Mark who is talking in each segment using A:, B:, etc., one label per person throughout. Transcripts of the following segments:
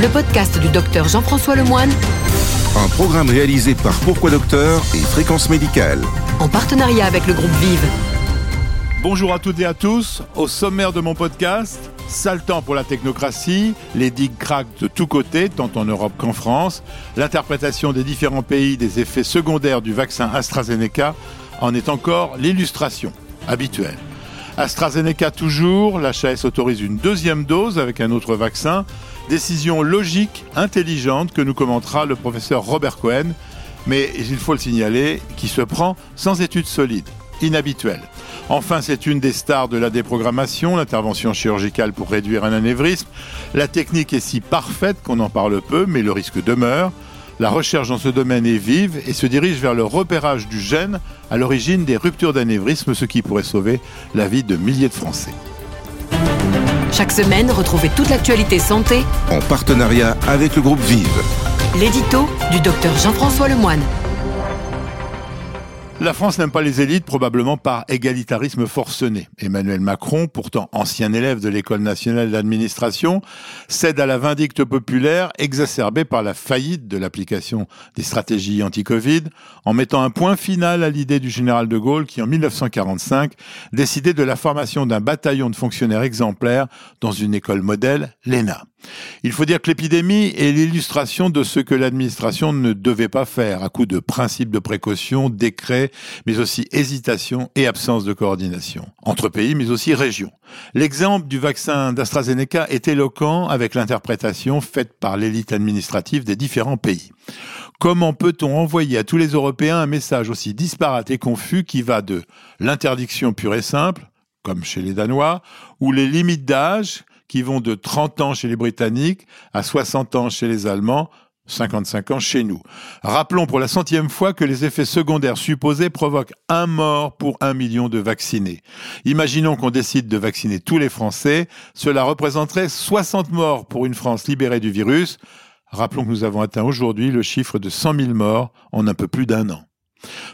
A: le podcast du docteur Jean-François Lemoine,
B: Un programme réalisé par Pourquoi Docteur et Fréquence Médicale.
A: en partenariat avec le groupe Vive.
C: Bonjour à toutes et à tous. Au sommaire de mon podcast, sale temps pour la technocratie, les digues craquent de tous côtés, tant en Europe qu'en France, l'interprétation des différents pays des effets secondaires du vaccin AstraZeneca en est encore l'illustration habituelle. AstraZeneca toujours, l'HAS autorise une deuxième dose avec un autre vaccin, décision logique, intelligente que nous commentera le professeur Robert Cohen, mais il faut le signaler, qui se prend sans études solides, inhabituelles. Enfin, c'est une des stars de la déprogrammation, l'intervention chirurgicale pour réduire un anévrisme. La technique est si parfaite qu'on en parle peu, mais le risque demeure. La recherche dans ce domaine est vive et se dirige vers le repérage du gène à l'origine des ruptures d'anévrisme, ce qui pourrait sauver la vie de milliers de Français.
A: Chaque semaine, retrouvez toute l'actualité santé,
B: En partenariat avec le groupe Vive.
A: l'édito du docteur Jean-François Lemoine.
C: La France n'aime pas les élites, probablement par égalitarisme forcené. Emmanuel Macron, pourtant ancien élève de l'École nationale d'administration, cède à la vindicte populaire exacerbée par la faillite de l'application des stratégies anti-Covid, en mettant un point final à l'idée du général de Gaulle qui, en 1945, décidait de la formation d'un bataillon de fonctionnaires exemplaires dans une école modèle, l'ENA. Il faut dire que l'épidémie est l'illustration de ce que l'administration ne devait pas faire à coup de principes de précaution, décrets, mais aussi hésitation et absence de coordination entre pays, mais aussi régions. L'exemple du vaccin d'AstraZeneca est éloquent avec l'interprétation faite par l'élite administrative des différents pays. Comment peut-on envoyer à tous les Européens un message aussi disparate et confus qui va de l'interdiction pure et simple, comme chez les Danois, ou les limites d'âge qui vont de 30 ans chez les Britanniques à 60 ans chez les Allemands, 55 ans chez nous. Rappelons pour la centième fois que les effets secondaires supposés provoquent un mort pour un million de vaccinés. Imaginons qu'on décide de vacciner tous les Français, cela représenterait 60 morts pour une France libérée du virus. Rappelons que nous avons atteint aujourd'hui le chiffre de 100 000 morts en un peu plus d'un an.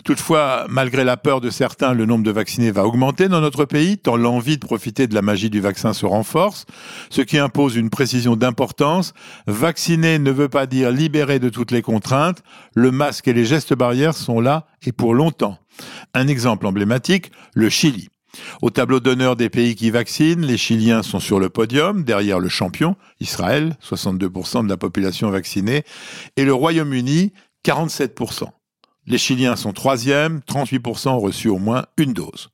C: Toutefois, malgré la peur de certains, le nombre de vaccinés va augmenter dans notre pays, tant l'envie de profiter de la magie du vaccin se renforce, ce qui impose une précision d'importance. Vacciner ne veut pas dire libérer de toutes les contraintes. Le masque et les gestes barrières sont là et pour longtemps. Un exemple emblématique, le Chili. Au tableau d'honneur des pays qui vaccinent, les Chiliens sont sur le podium, derrière le champion, Israël, 62% de la population vaccinée, et le Royaume-Uni, 47%. Les Chiliens sont troisième, 38% ont reçu au moins une dose.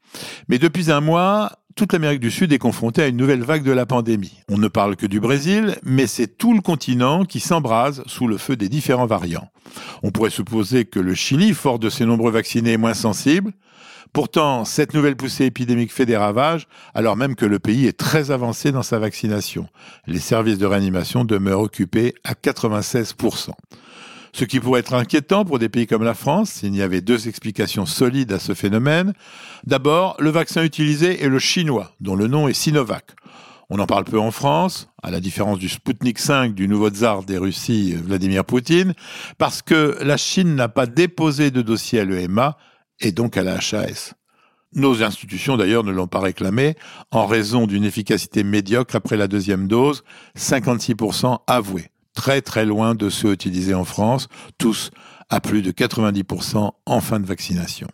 C: Mais depuis un mois, toute l'Amérique du Sud est confrontée à une nouvelle vague de la pandémie. On ne parle que du Brésil, mais c'est tout le continent qui s'embrase sous le feu des différents variants. On pourrait supposer que le Chili, fort de ses nombreux vaccinés, est moins sensible. Pourtant, cette nouvelle poussée épidémique fait des ravages, alors même que le pays est très avancé dans sa vaccination. Les services de réanimation demeurent occupés à 96%. Ce qui pourrait être inquiétant pour des pays comme la France s'il y avait deux explications solides à ce phénomène. D'abord, le vaccin utilisé est le chinois, dont le nom est Sinovac. On en parle peu en France, à la différence du Sputnik 5 du nouveau tsar des Russies, Vladimir Poutine, parce que la Chine n'a pas déposé de dossier à l'EMA et donc à la HAS. Nos institutions d'ailleurs ne l'ont pas réclamé en raison d'une efficacité médiocre après la deuxième dose, 56% avoués très très loin de ceux utilisés en France, tous à plus de 90% en fin de vaccination.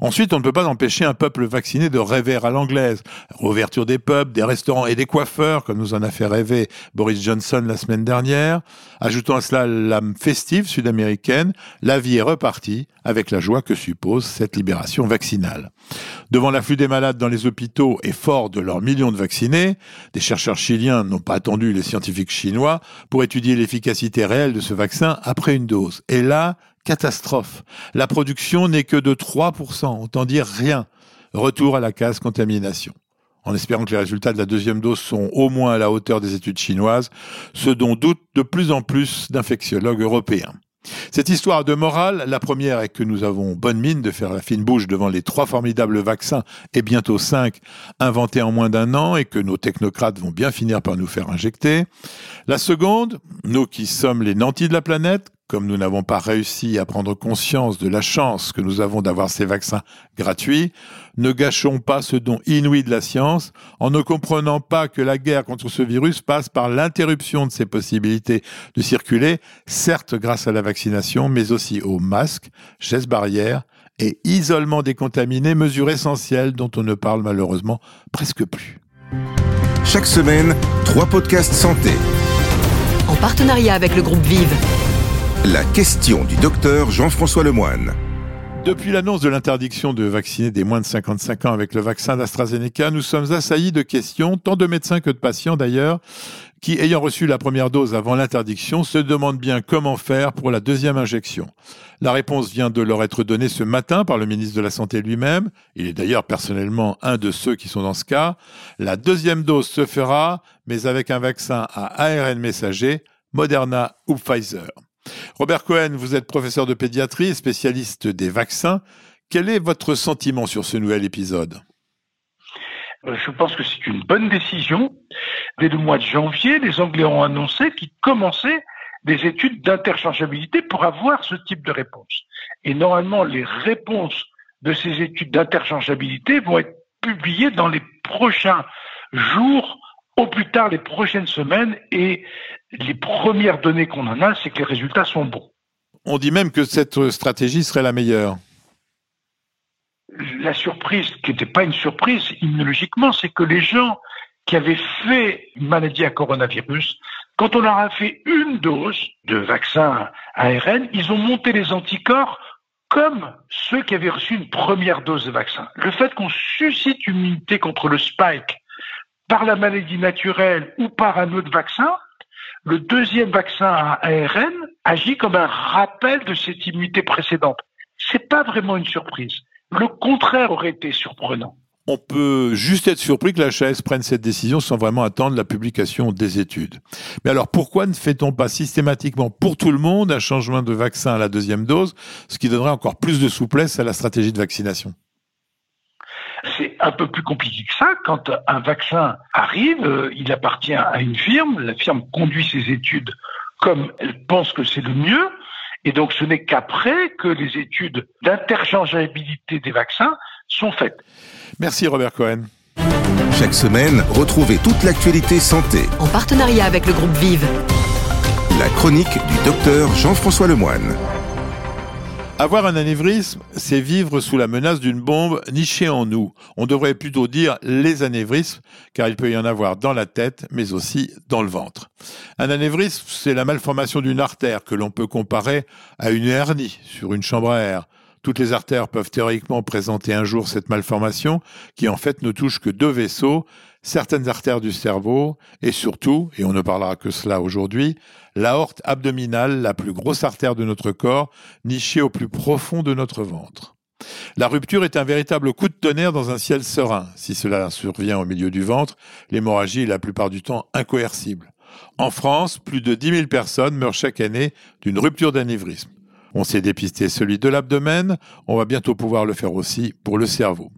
C: Ensuite, on ne peut pas empêcher un peuple vacciné de rêver à l'anglaise. Ouverture des pubs, des restaurants et des coiffeurs, comme nous en a fait rêver Boris Johnson la semaine dernière. Ajoutant à cela l'âme festive sud-américaine, la vie est repartie avec la joie que suppose cette libération vaccinale. Devant l'afflux des malades dans les hôpitaux et fort de leurs millions de vaccinés, des chercheurs chiliens n'ont pas attendu les scientifiques chinois pour étudier l'efficacité réelle de ce vaccin après une dose. Et là, catastrophe. La production n'est que de 3%, autant dire rien. Retour à la case contamination. En espérant que les résultats de la deuxième dose sont au moins à la hauteur des études chinoises, ce dont doutent de plus en plus d'infectiologues européens. Cette histoire de morale, la première est que nous avons bonne mine de faire la fine bouche devant les trois formidables vaccins et bientôt cinq inventés en moins d'un an et que nos technocrates vont bien finir par nous faire injecter. La seconde, nous qui sommes les nantis de la planète, comme nous n'avons pas réussi à prendre conscience de la chance que nous avons d'avoir ces vaccins gratuits, ne gâchons pas ce don inouï de la science en ne comprenant pas que la guerre contre ce virus passe par l'interruption de ses possibilités de circuler, certes grâce à la vaccination, mais aussi aux masques, gestes barrières et isolement des contaminés, mesures essentielles dont on ne parle malheureusement presque plus.
B: Chaque semaine, trois podcasts santé.
A: En partenariat avec le groupe Vive.
B: La question du docteur Jean-François Lemoine.
C: Depuis l'annonce de l'interdiction de vacciner des moins de 55 ans avec le vaccin d'AstraZeneca, nous sommes assaillis de questions, tant de médecins que de patients d'ailleurs, qui, ayant reçu la première dose avant l'interdiction, se demandent bien comment faire pour la deuxième injection. La réponse vient de leur être donnée ce matin par le ministre de la Santé lui-même. Il est d'ailleurs personnellement un de ceux qui sont dans ce cas. La deuxième dose se fera, mais avec un vaccin à ARN messager, Moderna ou Pfizer. Robert Cohen, vous êtes professeur de pédiatrie, spécialiste des vaccins. Quel est votre sentiment sur ce nouvel épisode?
D: Euh, je pense que c'est une bonne décision. Dès le mois de janvier, les Anglais ont annoncé qu'ils commençaient des études d'interchangeabilité pour avoir ce type de réponse. Et normalement, les réponses de ces études d'interchangeabilité vont être publiées dans les prochains jours, au plus tard les prochaines semaines, et les premières données qu'on en a, c'est que les résultats sont bons.
C: On dit même que cette stratégie serait la meilleure.
D: La surprise, qui n'était pas une surprise immunologiquement, c'est que les gens qui avaient fait une maladie à coronavirus, quand on leur a fait une dose de vaccin ARN, ils ont monté les anticorps comme ceux qui avaient reçu une première dose de vaccin. Le fait qu'on suscite une immunité contre le spike par la maladie naturelle ou par un autre vaccin, le deuxième vaccin à ARN agit comme un rappel de cette immunité précédente. C'est pas vraiment une surprise. Le contraire aurait été surprenant.
C: On peut juste être surpris que la prenne cette décision sans vraiment attendre la publication des études. Mais alors pourquoi ne fait-on pas systématiquement pour tout le monde un changement de vaccin à la deuxième dose, ce qui donnerait encore plus de souplesse à la stratégie de vaccination?
D: Un peu plus compliqué que ça. Quand un vaccin arrive, euh, il appartient à une firme. La firme conduit ses études comme elle pense que c'est le mieux. Et donc, ce n'est qu'après que les études d'interchangeabilité des vaccins sont faites.
C: Merci Robert Cohen.
B: Chaque semaine, retrouvez toute l'actualité santé.
A: En partenariat avec le groupe Vive.
B: La chronique du docteur Jean-François Lemoine.
C: Avoir un anévrisme, c'est vivre sous la menace d'une bombe nichée en nous. On devrait plutôt dire les anévrismes, car il peut y en avoir dans la tête, mais aussi dans le ventre. Un anévrisme, c'est la malformation d'une artère que l'on peut comparer à une hernie sur une chambre à air. Toutes les artères peuvent théoriquement présenter un jour cette malformation, qui en fait ne touche que deux vaisseaux, certaines artères du cerveau, et surtout, et on ne parlera que cela aujourd'hui, l'aorte abdominale, la plus grosse artère de notre corps, nichée au plus profond de notre ventre. La rupture est un véritable coup de tonnerre dans un ciel serein. Si cela survient au milieu du ventre, l'hémorragie est la plupart du temps incoercible. En France, plus de 10 000 personnes meurent chaque année d'une rupture d'anévrisme. On s'est dépisté celui de l'abdomen, on va bientôt pouvoir le faire aussi pour le cerveau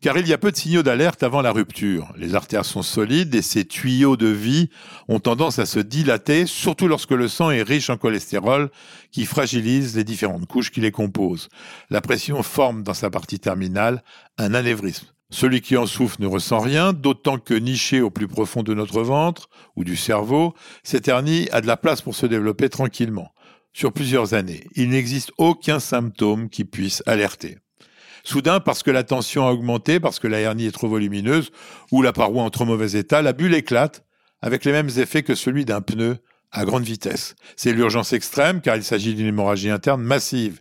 C: car il y a peu de signaux d'alerte avant la rupture. Les artères sont solides et ces tuyaux de vie ont tendance à se dilater, surtout lorsque le sang est riche en cholestérol qui fragilise les différentes couches qui les composent. La pression forme dans sa partie terminale un anévrisme. Celui qui en souffre ne ressent rien, d'autant que niché au plus profond de notre ventre ou du cerveau, cette hernie a de la place pour se développer tranquillement. Sur plusieurs années, il n'existe aucun symptôme qui puisse alerter. Soudain, parce que la tension a augmenté, parce que la hernie est trop volumineuse, ou la paroi en trop mauvais état, la bulle éclate, avec les mêmes effets que celui d'un pneu à grande vitesse. C'est l'urgence extrême car il s'agit d'une hémorragie interne massive.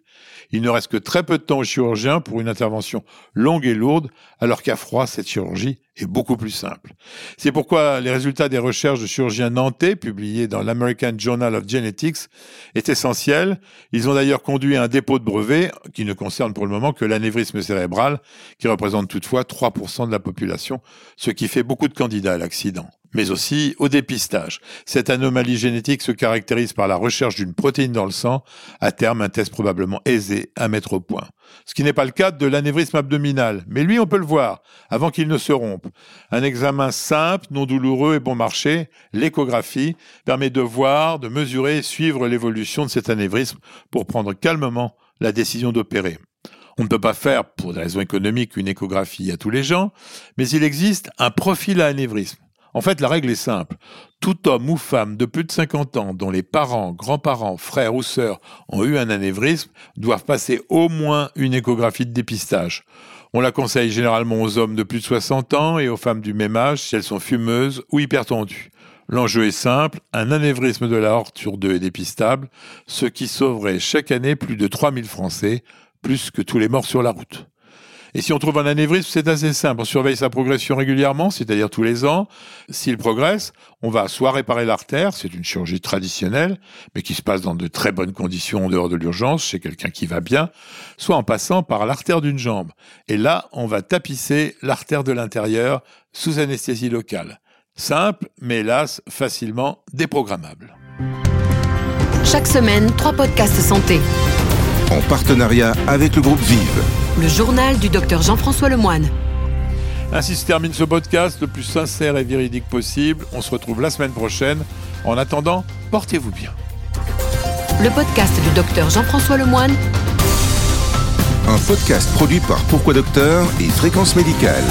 C: Il ne reste que très peu de temps au chirurgien pour une intervention longue et lourde, alors qu'à froid, cette chirurgie est beaucoup plus simple. C'est pourquoi les résultats des recherches de chirurgiens nantais, publiés dans l'American Journal of Genetics, est essentiel. Ils ont d'ailleurs conduit à un dépôt de brevet qui ne concerne pour le moment que l'anévrisme cérébral, qui représente toutefois 3% de la population, ce qui fait beaucoup de candidats à l'accident. Mais aussi au dépistage. Cette anomalie génétique se caractérise par la recherche d'une protéine dans le sang, à terme un test probablement aisé à mettre au point. Ce qui n'est pas le cas de l'anévrisme abdominal, mais lui on peut le voir avant qu'il ne se rompe. Un examen simple, non douloureux et bon marché, l'échographie, permet de voir, de mesurer et suivre l'évolution de cet anévrisme pour prendre calmement la décision d'opérer. On ne peut pas faire, pour des raisons économiques, une échographie à tous les gens, mais il existe un profil à anévrisme. En fait, la règle est simple. Tout homme ou femme de plus de 50 ans dont les parents, grands-parents, frères ou sœurs ont eu un anévrisme doivent passer au moins une échographie de dépistage. On la conseille généralement aux hommes de plus de 60 ans et aux femmes du même âge si elles sont fumeuses ou hypertendues. L'enjeu est simple, un anévrisme de la horte sur deux est dépistable, ce qui sauverait chaque année plus de 3000 Français, plus que tous les morts sur la route. Et si on trouve un anévrisme, c'est assez simple. On surveille sa progression régulièrement, c'est-à-dire tous les ans. S'il progresse, on va soit réparer l'artère, c'est une chirurgie traditionnelle, mais qui se passe dans de très bonnes conditions en dehors de l'urgence, chez quelqu'un qui va bien, soit en passant par l'artère d'une jambe. Et là, on va tapisser l'artère de l'intérieur sous anesthésie locale. Simple, mais hélas, facilement déprogrammable.
A: Chaque semaine, trois podcasts santé.
B: En partenariat avec le groupe Vive.
A: Le journal du docteur Jean-François Lemoine.
C: Ainsi se termine ce podcast le plus sincère et véridique possible. On se retrouve la semaine prochaine. En attendant, portez-vous bien.
A: Le podcast du docteur Jean-François Lemoine.
B: Un podcast produit par Pourquoi Docteur et Fréquence Médicale.